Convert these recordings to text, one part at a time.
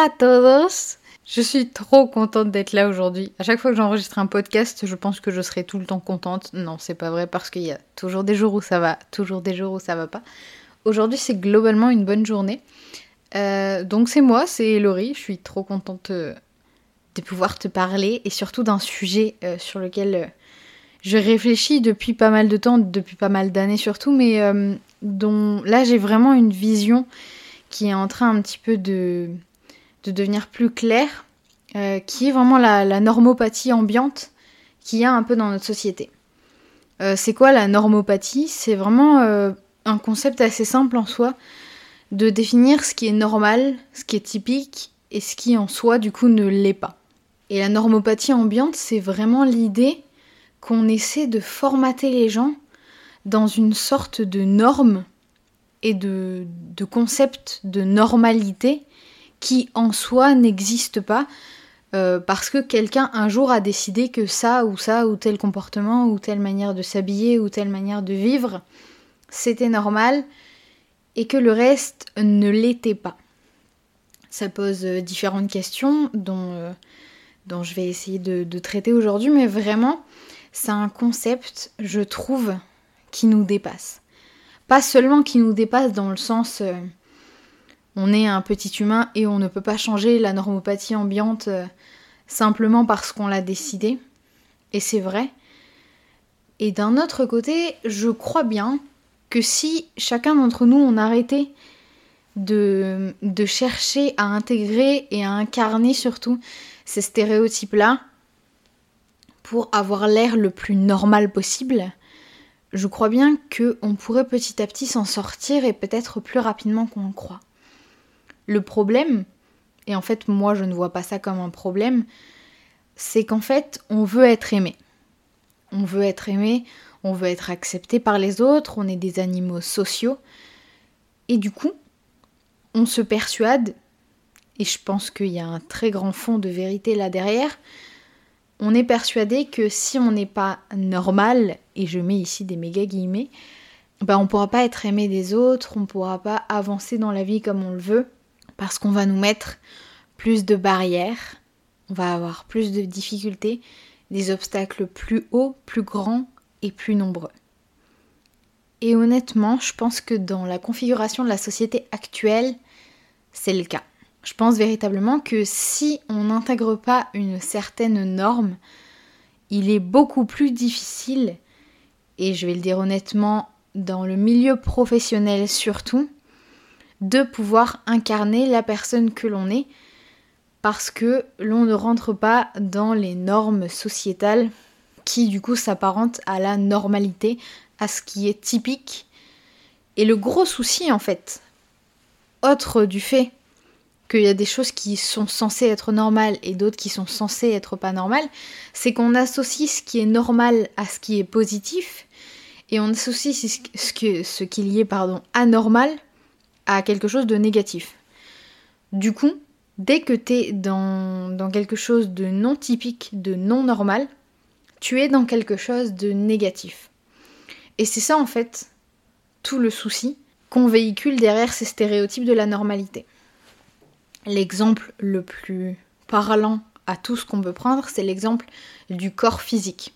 Hola todos Je suis trop contente d'être là aujourd'hui. À chaque fois que j'enregistre un podcast, je pense que je serai tout le temps contente. Non, c'est pas vrai parce qu'il y a toujours des jours où ça va, toujours des jours où ça va pas. Aujourd'hui, c'est globalement une bonne journée. Euh, donc c'est moi, c'est Laurie. Je suis trop contente euh, de pouvoir te parler et surtout d'un sujet euh, sur lequel je réfléchis depuis pas mal de temps, depuis pas mal d'années surtout, mais dont là j'ai vraiment une vision qui est en train un petit peu de, de devenir plus claire, qui est vraiment la, normopathie ambiante qu'il y a un peu dans notre société. c'est quoi la normopathie? C'est vraiment un concept assez simple en soi de définir ce qui est normal, ce qui est typique et ce qui en soi du coup ne l'est pas. Et la normopathie ambiante, c'est vraiment l'idée qu'on essaie de formater les gens dans une sorte de norme et de concept de normalité qui en soi n'existe pas euh, parce que quelqu'un un jour a décidé que ça ou ça ou tel comportement ou telle manière de s'habiller ou telle manière de vivre c'était normal et que le reste ne l'était pas. Ça pose euh, différentes questions dont, euh, dont je vais essayer de, traiter aujourd'hui, mais vraiment, c'est un concept, je trouve, qui nous dépasse. Pas seulement qui nous dépasse dans le sens on est un petit humain et on ne peut pas changer la normopathie ambiante simplement parce qu'on l'a décidé, et c'est vrai. Et d'un autre côté, je crois bien que si chacun d'entre nous on arrêtait de, de chercher à intégrer et à incarner surtout ces stéréotypes-là pour avoir l'air le plus normal possible, je crois bien qu'on pourrait petit à petit s'en sortir et peut-être plus rapidement qu'on le croit. Le problème, et en fait moi je ne vois pas ça comme un problème, c'est qu'en fait on veut être aimé. On veut être aimé, on veut être accepté par les autres, on est des animaux sociaux. Et du coup, on se persuade, et je pense qu'il y a un très grand fond de vérité là derrière, on est persuadé que si on n'est pas normal, et je mets ici des méga guillemets, ben on pourra pas être aimé des autres, on pourra pas avancer dans la vie comme on le veut, parce qu'on va nous mettre plus de barrières, on va avoir plus de difficultés, des obstacles plus hauts, plus grands, et plus nombreux. Et honnêtement, je pense que dans la configuration de la société actuelle, c'est le cas. Je pense véritablement que si on n'intègre pas une certaine norme, il est beaucoup plus difficile, et je vais le dire honnêtement, dans le milieu professionnel surtout, de pouvoir incarner la personne que l'on est, parce que l'on ne rentre pas dans les normes sociétales qui du coup s'apparente à la normalité, à ce qui est typique. Et le gros souci en fait, autre du fait qu'il y a des choses qui sont censées être normales et d'autres qui sont censées être pas normales, c'est qu'on associe ce qui est normal à ce qui est positif et on associe ce qu'il y est pardon, anormal quelque chose de négatif. Du coup, dès que tu es dans, dans quelque chose de non typique, de non normal, tu es dans quelque chose de négatif. Et c'est ça en fait tout le souci qu'on véhicule derrière ces stéréotypes de la normalité. L'exemple le plus parlant à tout ce qu'on peut prendre, c'est l'exemple du corps physique.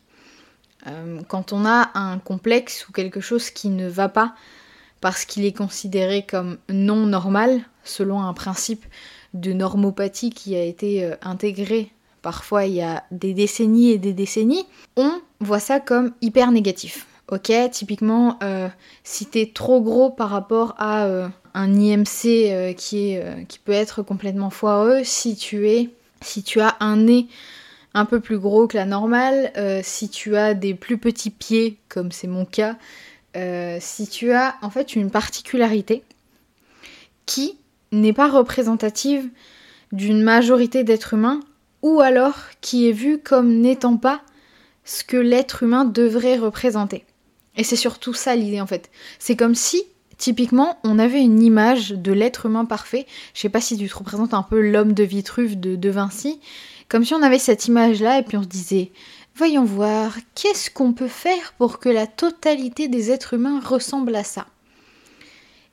Euh, quand on a un complexe ou quelque chose qui ne va pas parce qu'il est considéré comme non normal, selon un principe de normopathie qui a été euh, intégré parfois il y a des décennies et des décennies, on voit ça comme hyper négatif. Ok, typiquement, euh, si t'es trop gros par rapport à euh, un IMC qui, peut être complètement foireux, si tu si tu as un nez un peu plus gros que la normale, si tu as des plus petits pieds, comme c'est mon cas, si tu as en fait une particularité qui n'est pas représentative d'une majorité d'êtres humains ou alors qui est vu comme n'étant pas ce que l'être humain devrait représenter. Et c'est surtout ça l'idée en fait. C'est comme si, typiquement, on avait une image de l'être humain parfait. Je sais pas si tu te représentes un peu l'homme de Vitruve de, de Vinci. Comme si on avait cette image-là et puis on se disait, voyons voir, qu'est-ce qu'on peut faire pour que la totalité des êtres humains ressemble à ça?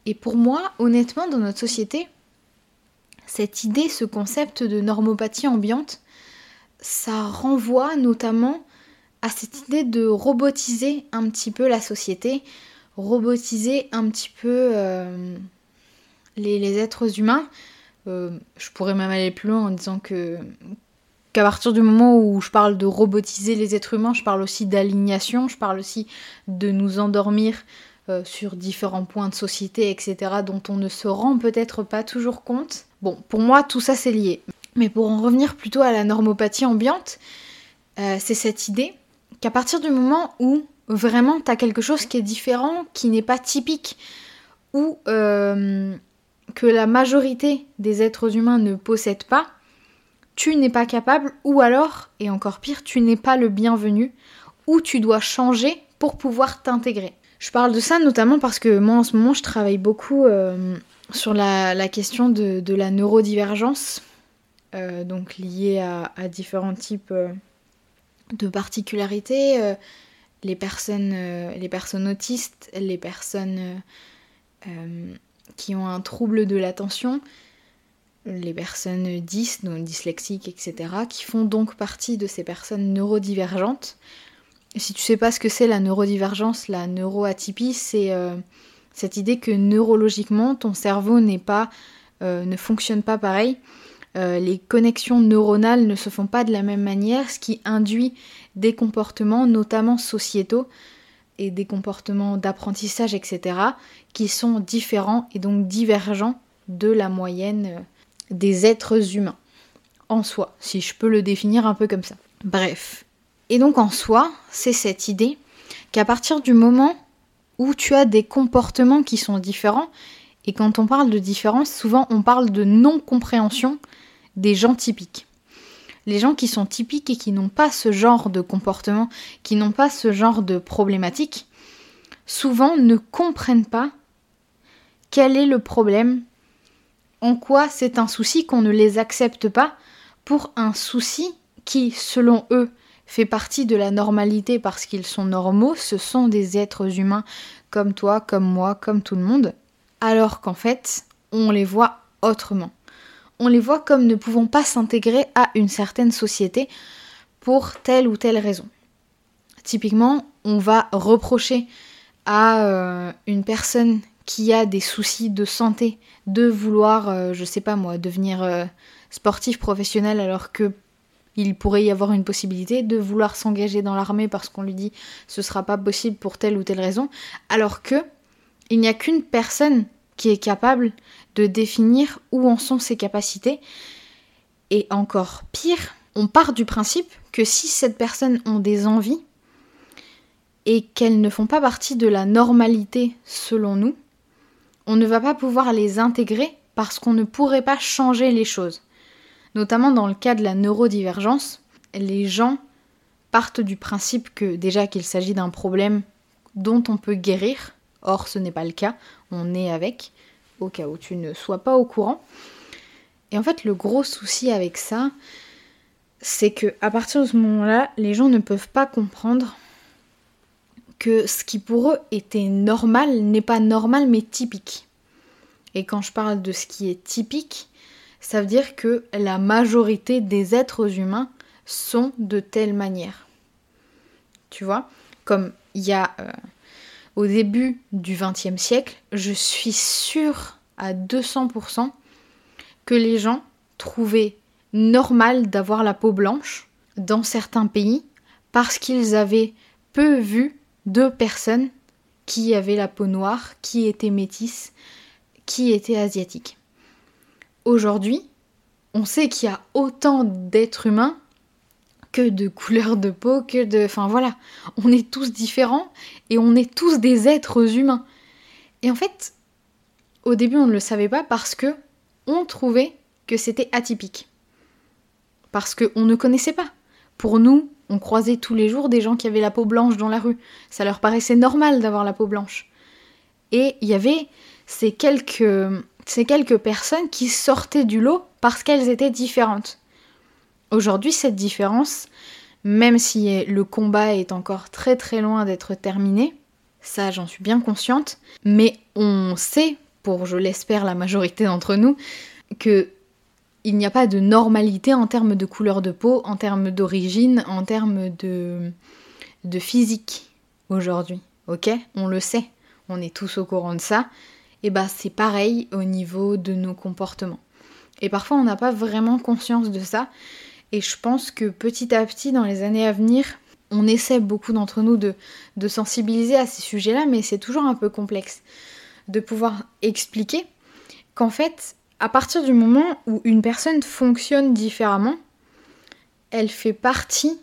Et pour moi, honnêtement, dans notre société, Cette idée, ce concept de normopathie ambiante, ça renvoie notamment à cette idée de robotiser un petit peu la société, robotiser un petit peu euh, les, êtres humains. Euh, je pourrais même aller plus loin en disant que qu'à partir du moment où je parle de robotiser les êtres humains, je parle aussi d'alignation, je parle aussi de nous endormir euh, sur différents points de société, etc., dont on ne se rend peut-être pas toujours compte. Bon, pour moi, tout ça c'est lié. Mais pour en revenir plutôt à la normopathie ambiante, c'est cette idée qu'à partir du moment où vraiment tu as quelque chose qui est différent, qui n'est pas typique, ou euh, que la majorité des êtres humains ne possèdent pas, tu n'es pas capable, ou alors, et encore pire, tu n'es pas le bienvenu, ou tu dois changer pour pouvoir t'intégrer. Je parle de ça notamment parce que moi en ce moment je travaille beaucoup euh, sur la, question de, la neurodivergence, euh, donc liée à, différents types de particularités les personnes, euh, autistes, les personnes euh, euh, qui ont un trouble de l'attention, les personnes dyslexiques, etc., qui font donc partie de ces personnes neurodivergentes. si tu sais pas ce que c'est la neurodivergence, la neuroatypie, c'est cette idée que neurologiquement ton cerveau pas, ne fonctionne pas pareil. les connexions neuronales ne se font pas de la même manière, ce qui induit des comportements, notamment sociétaux, et des comportements d'apprentissage, etc., qui sont différents et donc divergents de la moyenne euh, des êtres humains. En soi, si je peux le définir un peu comme ça. Bref. Et donc en soi, c'est cette idée qu'à partir du moment où tu as des comportements qui sont différents, et quand on parle de différence, souvent on parle de non-compréhension des gens typiques les gens qui sont typiques et qui n'ont pas ce genre de comportement, qui n'ont pas ce genre de problématique, souvent ne comprennent pas quel est le problème, en quoi c'est un souci qu'on ne les accepte pas pour un souci qui, selon eux, fait partie de la normalité parce qu'ils sont normaux, ce sont des êtres humains comme toi, comme moi, comme tout le monde, alors qu'en fait, on les voit autrement on les voit comme ne pouvant pas s'intégrer à une certaine société pour telle ou telle raison. Typiquement, on va reprocher à euh, une personne qui a des soucis de santé de vouloir, euh, je sais pas moi, devenir euh, sportif professionnel alors que il pourrait y avoir une possibilité de vouloir s'engager dans l'armée parce qu'on lui dit ce sera pas possible pour telle ou telle raison, alors que il n'y a qu'une personne qui est capable de définir où en sont ses capacités. Et encore pire, on part du principe que si cette personne ont des envies et qu'elles ne font pas partie de la normalité selon nous, on ne va pas pouvoir les intégrer parce qu'on ne pourrait pas changer les choses. Notamment dans le cas de la neurodivergence, les gens partent du principe que déjà qu'il s'agit d'un problème dont on peut guérir, or ce n'est pas le cas, on est avec, au cas où tu ne sois pas au courant. Et en fait, le gros souci avec ça, c'est que à partir de ce moment-là, les gens ne peuvent pas comprendre que ce qui pour eux était normal n'est pas normal mais typique. Et quand je parle de ce qui est typique, ça veut dire que la majorité des êtres humains sont de telle manière. Tu vois Comme il y a euh, au début du XXe siècle, je suis sûre à 200% que les gens trouvaient normal d'avoir la peau blanche dans certains pays parce qu'ils avaient peu vu de personnes qui avaient la peau noire, qui étaient métisses, qui étaient asiatiques. Aujourd'hui, on sait qu'il y a autant d'êtres humains que de couleurs de peau, que de... Enfin voilà, on est tous différents et on est tous des êtres humains. Et en fait, au début on ne le savait pas parce que on trouvait que c'était atypique. Parce qu'on ne connaissait pas. Pour nous, on croisait tous les jours des gens qui avaient la peau blanche dans la rue. Ça leur paraissait normal d'avoir la peau blanche. Et il y avait ces quelques, quelques personnes qui sortaient du lot parce qu'elles étaient différentes. Aujourd'hui, cette différence, même si le combat est encore très très loin d'être terminé, ça j'en suis bien consciente, mais on sait, pour je l'espère la majorité d'entre nous, que il n'y a pas de normalité en termes de couleur de peau, en termes d'origine, en termes de, de physique aujourd'hui. Ok? On le sait, on est tous au courant de ça. Et bah c'est pareil au niveau de nos comportements. Et parfois on n'a pas vraiment conscience de ça. Et je pense que petit à petit, dans les années à venir, on essaie beaucoup d'entre nous de, de sensibiliser à ces sujets-là, mais c'est toujours un peu complexe de pouvoir expliquer qu'en fait, à partir du moment où une personne fonctionne différemment, elle fait partie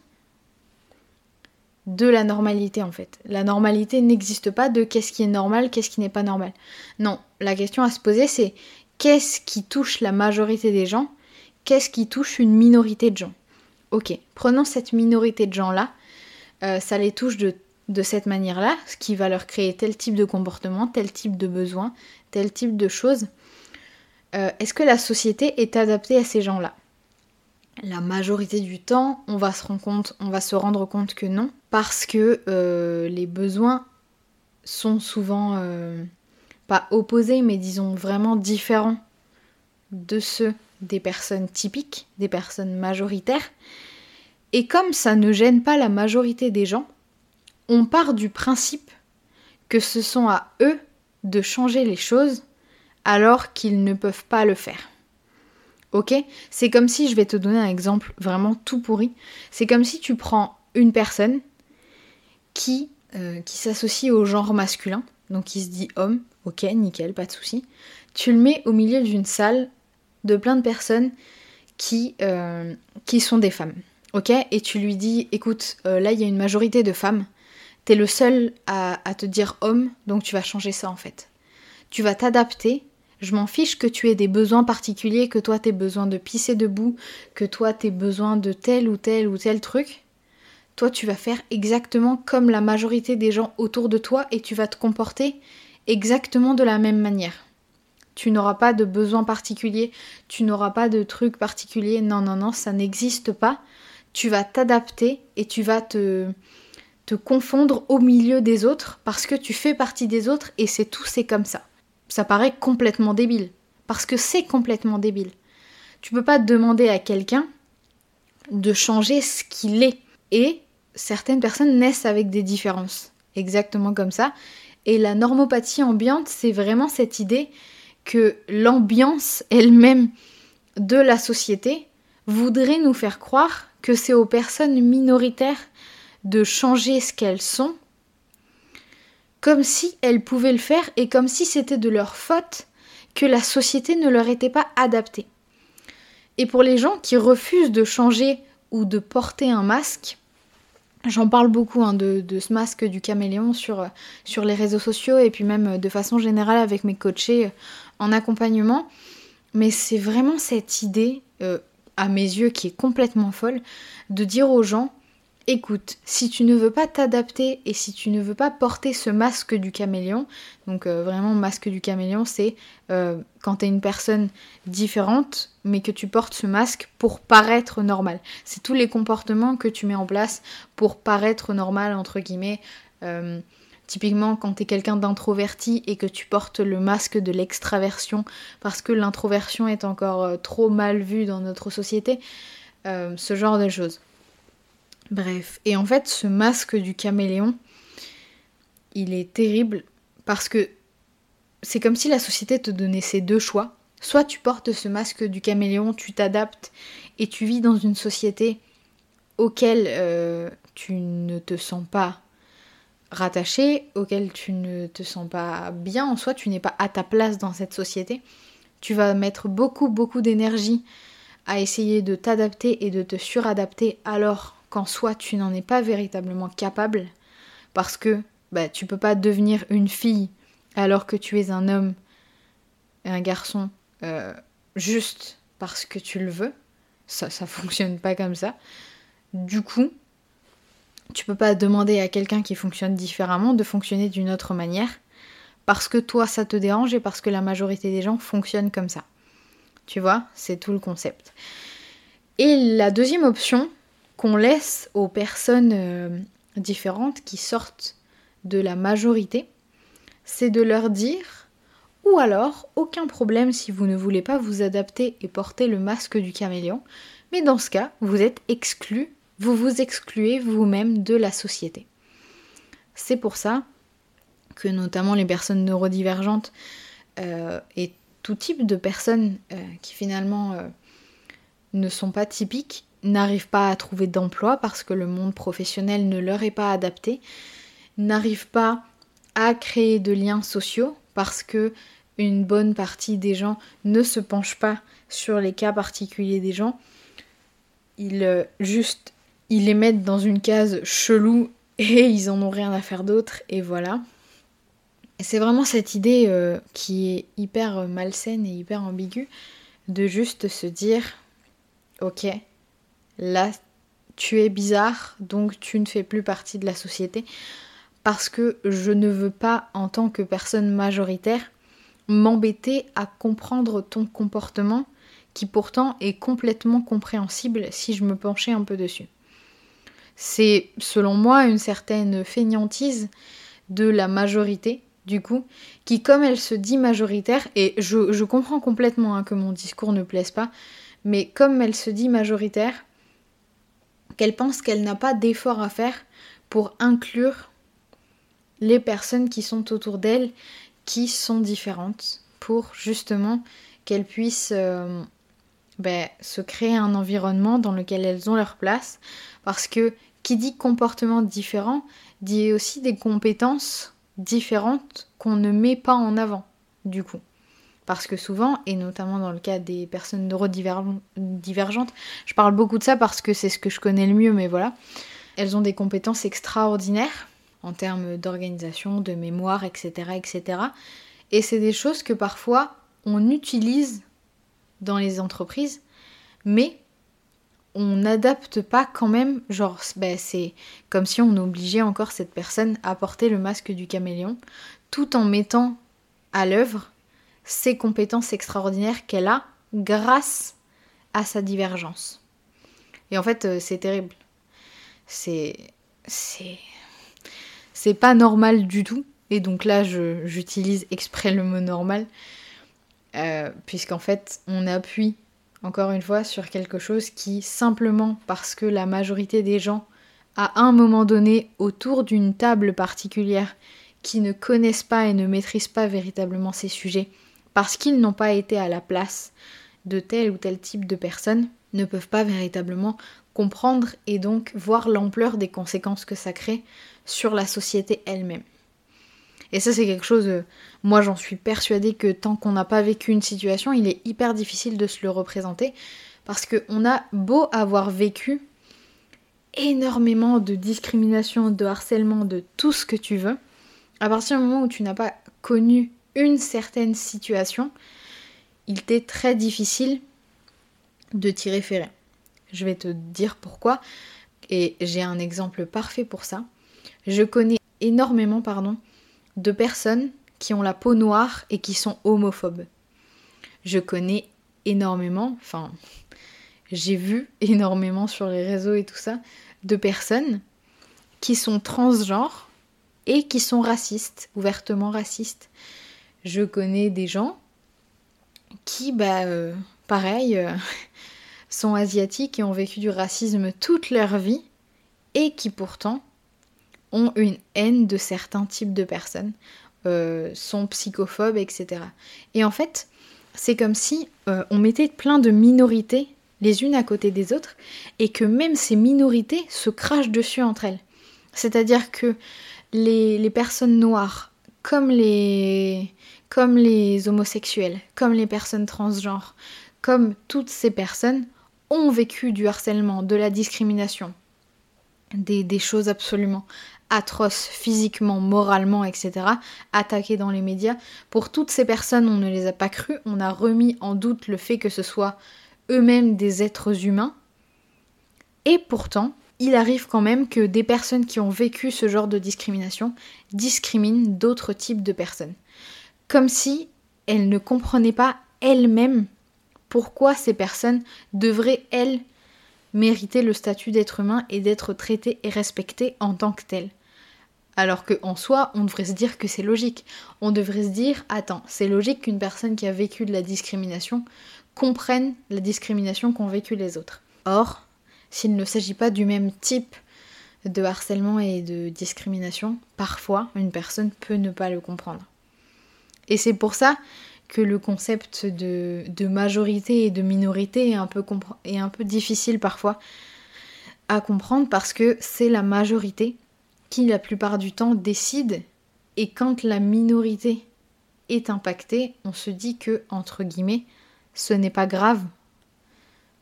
de la normalité en fait. La normalité n'existe pas de qu'est-ce qui est normal, qu'est-ce qui n'est pas normal. Non, la question à se poser c'est qu'est-ce qui touche la majorité des gens, qu'est-ce qui touche une minorité de gens? Ok, prenons cette minorité de gens-là, euh, ça les touche de, cette manière-là, ce qui va leur créer tel type de comportement, tel type de besoin, tel type de choses. Euh, est-ce que la société est adaptée à ces gens-là? La majorité du temps, on va, se rendre compte, on va se rendre compte que non, parce que euh, les besoins sont souvent euh, pas opposés, mais disons vraiment différents de ceux des personnes typiques, des personnes majoritaires. Et comme ça ne gêne pas la majorité des gens, on part du principe que ce sont à eux de changer les choses alors qu'ils ne peuvent pas le faire. Ok? C'est comme si, je vais te donner un exemple vraiment tout pourri, c'est comme si tu prends une personne qui, euh, qui s'associe au genre masculin, donc qui se dit homme, ok, nickel, pas de souci. Tu le mets au milieu d'une salle de plein de personnes qui, euh, qui sont des femmes, ok? Et tu lui dis, écoute, euh, là il y a une majorité de femmes, t'es le seul à, à te dire homme, donc tu vas changer ça en fait. Tu vas t'adapter je m'en fiche que tu aies des besoins particuliers, que toi t'aies besoin de pisser debout, que toi t'aies besoin de tel ou tel ou tel truc. Toi tu vas faire exactement comme la majorité des gens autour de toi et tu vas te comporter exactement de la même manière. Tu n'auras pas de besoins particuliers, tu n'auras pas de trucs particuliers. Non, non, non, ça n'existe pas. Tu vas t'adapter et tu vas te, te confondre au milieu des autres parce que tu fais partie des autres et c'est tout, c'est comme ça ça paraît complètement débile. Parce que c'est complètement débile. Tu peux pas demander à quelqu'un de changer ce qu'il est. Et certaines personnes naissent avec des différences. Exactement comme ça. Et la normopathie ambiante, c'est vraiment cette idée que l'ambiance elle-même de la société voudrait nous faire croire que c'est aux personnes minoritaires de changer ce qu'elles sont comme si elles pouvaient le faire et comme si c'était de leur faute que la société ne leur était pas adaptée. Et pour les gens qui refusent de changer ou de porter un masque, j'en parle beaucoup hein, de, ce masque du caméléon sur, les réseaux sociaux et puis même de façon générale avec mes coachés en accompagnement, mais c'est vraiment cette idée, euh, à mes yeux, qui est complètement folle, de dire aux gens écoute, si tu ne veux pas t'adapter et si tu ne veux pas porter ce masque du caméléon, donc euh, vraiment masque du caméléon, c'est euh, quand tu es une personne différente, mais que tu portes ce masque pour paraître normal. C'est tous les comportements que tu mets en place pour paraître normal, entre guillemets. Euh, typiquement, quand tu es quelqu'un d'introverti et que tu portes le masque de l'extraversion, parce que l'introversion est encore trop mal vue dans notre société, ce genre de choses. Bref, et en fait, ce masque du caméléon, il est terrible parce que c'est comme si la société te donnait ces deux choix. Soit tu portes ce masque du caméléon, tu t'adaptes et tu vis dans une société auquel euh, tu ne te sens pas rattaché, auquel tu ne te sens pas bien en soi, tu n'es pas à ta place dans cette société. Tu vas mettre beaucoup beaucoup d'énergie à essayer de t'adapter et de te suradapter alors qu'en soi tu n'en es pas véritablement capable parce que bah, tu peux pas devenir une fille alors que tu es un homme et un garçon euh, juste parce que tu le veux. Ça, ça fonctionne pas comme ça. Du coup, tu peux pas demander à quelqu'un qui fonctionne différemment de fonctionner d'une autre manière parce que toi ça te dérange et parce que la majorité des gens fonctionnent comme ça. Tu vois, c'est tout le concept. Et la deuxième option, qu'on laisse aux personnes euh, différentes qui sortent de la majorité, c'est de leur dire Ou alors, aucun problème si vous ne voulez pas vous adapter et porter le masque du caméléon, mais dans ce cas, vous êtes exclu, vous vous excluez vous-même de la société. C'est pour ça que notamment les personnes neurodivergentes euh, et tout type de personnes euh, qui finalement ne sont pas typiques n'arrivent pas à trouver d'emploi parce que le monde professionnel ne leur est pas adapté, n'arrivent pas à créer de liens sociaux parce que une bonne partie des gens ne se penchent pas sur les cas particuliers des gens. Ils juste ils les mettent dans une case chelou et ils en ont rien à faire d'autre et voilà. C'est vraiment cette idée euh, qui est hyper malsaine et hyper ambiguë de juste se dire ok, là tu es bizarre donc tu ne fais plus partie de la société parce que je ne veux pas en tant que personne majoritaire m'embêter à comprendre ton comportement qui pourtant est complètement compréhensible si je me penchais un peu dessus. C'est selon moi une certaine fainéantise de la majorité du coup, qui comme elle se dit majoritaire, et je, comprends complètement hein, que mon discours ne plaise pas, mais comme elle se dit majoritaire, qu'elle pense qu'elle n'a pas d'effort à faire pour inclure les personnes qui sont autour d'elle, qui sont différentes, pour justement qu'elles puissent euh, ben, se créer un environnement dans lequel elles ont leur place, parce que qui dit comportement différent dit aussi des compétences différentes qu'on ne met pas en avant, du coup. Parce que souvent, et notamment dans le cas des personnes neurodivergentes, je parle beaucoup de ça parce que c'est ce que je connais le mieux, mais voilà, elles ont des compétences extraordinaires en termes d'organisation, de mémoire, etc. etc. Et c'est des choses que parfois on utilise dans les entreprises, mais on n'adapte pas quand même, genre ben, c'est comme si on obligeait encore cette personne à porter le masque du caméléon, tout en mettant à l'œuvre ses compétences extraordinaires qu'elle a grâce à sa divergence. Et en fait, euh, c'est terrible. C'est. C'est. C'est pas normal du tout. Et donc là, j'utilise exprès le mot normal. Euh, puisqu'en fait, on appuie encore une fois, sur quelque chose qui, simplement parce que la majorité des gens, à un moment donné, autour d'une table particulière, qui ne connaissent pas et ne maîtrisent pas véritablement ces sujets, parce qu'ils n'ont pas été à la place de tel ou tel type de personnes, ne peuvent pas véritablement comprendre et donc voir l'ampleur des conséquences que ça crée sur la société elle-même. Et ça, c'est quelque chose, euh, moi j'en suis persuadée que tant qu'on n'a pas vécu une situation, il est hyper difficile de se le représenter. Parce qu'on a beau avoir vécu énormément de discrimination, de harcèlement, de tout ce que tu veux, à partir du moment où tu n'as pas connu une certaine situation, il t'est très difficile de t'y référer. Je vais te dire pourquoi, et j'ai un exemple parfait pour ça. Je connais énormément, pardon, de personnes qui ont la peau noire et qui sont homophobes. Je connais énormément, enfin, j'ai vu énormément sur les réseaux et tout ça, de personnes qui sont transgenres et qui sont racistes, ouvertement racistes. Je connais des gens qui, bah, euh, pareil, euh, sont asiatiques et ont vécu du racisme toute leur vie et qui pourtant ont une haine de certains types de personnes, euh, sont psychophobes, etc. Et en fait, c'est comme si on mettait plein de minorités les unes à côté des autres et que même ces minorités se crachent dessus entre elles. C'est-à-dire que les, personnes noires, comme les, comme les homosexuels, comme les personnes transgenres, comme toutes ces personnes, ont vécu du harcèlement, de la discrimination, des, choses absolument atroces physiquement, moralement, etc., attaqués dans les médias. Pour toutes ces personnes, on ne les a pas crues, on a remis en doute le fait que ce soit eux-mêmes des êtres humains. Et pourtant, il arrive quand même que des personnes qui ont vécu ce genre de discrimination discriminent d'autres types de personnes. Comme si elles ne comprenaient pas elles-mêmes pourquoi ces personnes devraient, elles, mériter le statut d'être humain et d'être traitées et respectées en tant que telles Alors qu'en soi, on devrait se dire que c'est logique. On devrait se dire, attends, c'est logique qu'une personne qui a vécu de la discrimination comprenne la discrimination qu'ont vécu les autres. Or, s'il ne s'agit pas du même type de harcèlement et de discrimination, parfois une personne peut ne pas le comprendre. Et c'est pour ça que le concept de, majorité et de minorité est un, peu est un peu difficile parfois à comprendre parce que c'est la majorité qui la plupart du temps décide et quand la minorité est impactée, on se dit que entre guillemets, ce n'est pas grave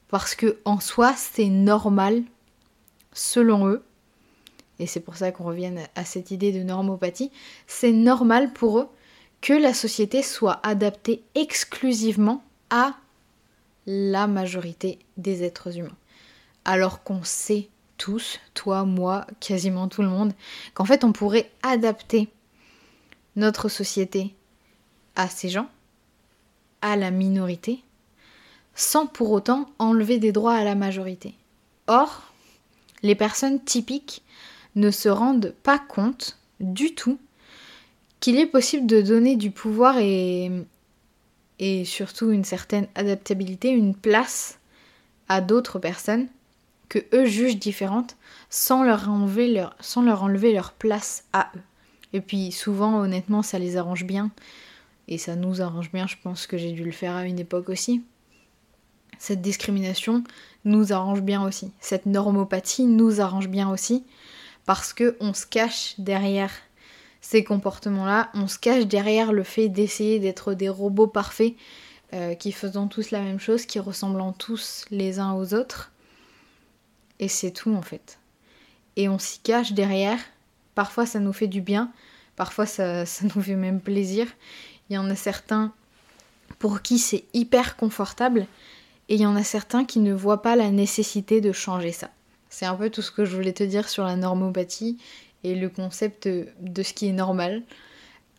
parce que en soi, c'est normal selon eux. Et c'est pour ça qu'on revienne à cette idée de normopathie, c'est normal pour eux que la société soit adaptée exclusivement à la majorité des êtres humains. Alors qu'on sait tous, toi, moi, quasiment tout le monde, qu'en fait on pourrait adapter notre société à ces gens, à la minorité, sans pour autant enlever des droits à la majorité. Or, les personnes typiques ne se rendent pas compte du tout qu'il est possible de donner du pouvoir et, surtout une certaine adaptabilité, une place à d'autres personnes que eux jugent différentes sans leur enlever leur, sans leur, enlever leur place à eux. Et puis souvent, honnêtement, ça les arrange bien. Et ça nous arrange bien, je pense que j'ai dû le faire à une époque aussi. Cette discrimination nous arrange bien aussi. Cette normopathie nous arrange bien aussi. Parce qu'on se cache derrière ces comportements-là, on se cache derrière le fait d'essayer d'être des robots parfaits euh, qui faisant tous la même chose, qui ressemblant tous les uns aux autres. Et c'est tout en fait. Et on s'y cache derrière. Parfois ça nous fait du bien, parfois ça, ça nous fait même plaisir. Il y en a certains pour qui c'est hyper confortable et il y en a certains qui ne voient pas la nécessité de changer ça. C'est un peu tout ce que je voulais te dire sur la normopathie et le concept de ce qui est normal.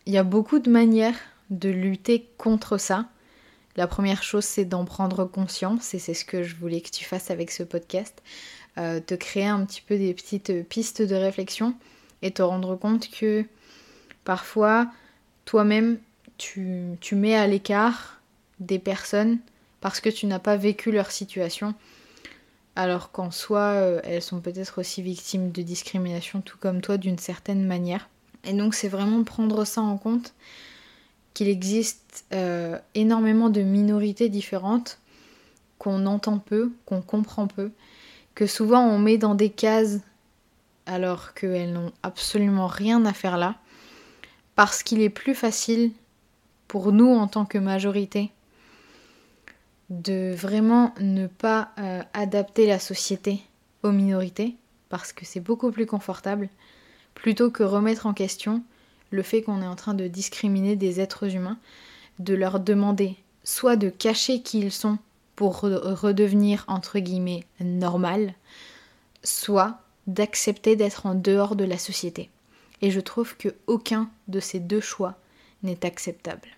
Il y a beaucoup de manières de lutter contre ça. La première chose, c'est d'en prendre conscience, et c'est ce que je voulais que tu fasses avec ce podcast. Euh, te créer un petit peu des petites pistes de réflexion et te rendre compte que parfois, toi-même, tu, tu mets à l'écart des personnes parce que tu n'as pas vécu leur situation alors qu'en soi, euh, elles sont peut-être aussi victimes de discrimination, tout comme toi, d'une certaine manière. Et donc, c'est vraiment prendre ça en compte, qu'il existe euh, énormément de minorités différentes, qu'on entend peu, qu'on comprend peu, que souvent on met dans des cases alors qu'elles n'ont absolument rien à faire là, parce qu'il est plus facile pour nous en tant que majorité de vraiment ne pas euh, adapter la société aux minorités, parce que c'est beaucoup plus confortable, plutôt que remettre en question le fait qu'on est en train de discriminer des êtres humains, de leur demander soit de cacher qui ils sont pour redevenir entre guillemets normal, soit d'accepter d'être en dehors de la société. Et je trouve que aucun de ces deux choix n'est acceptable.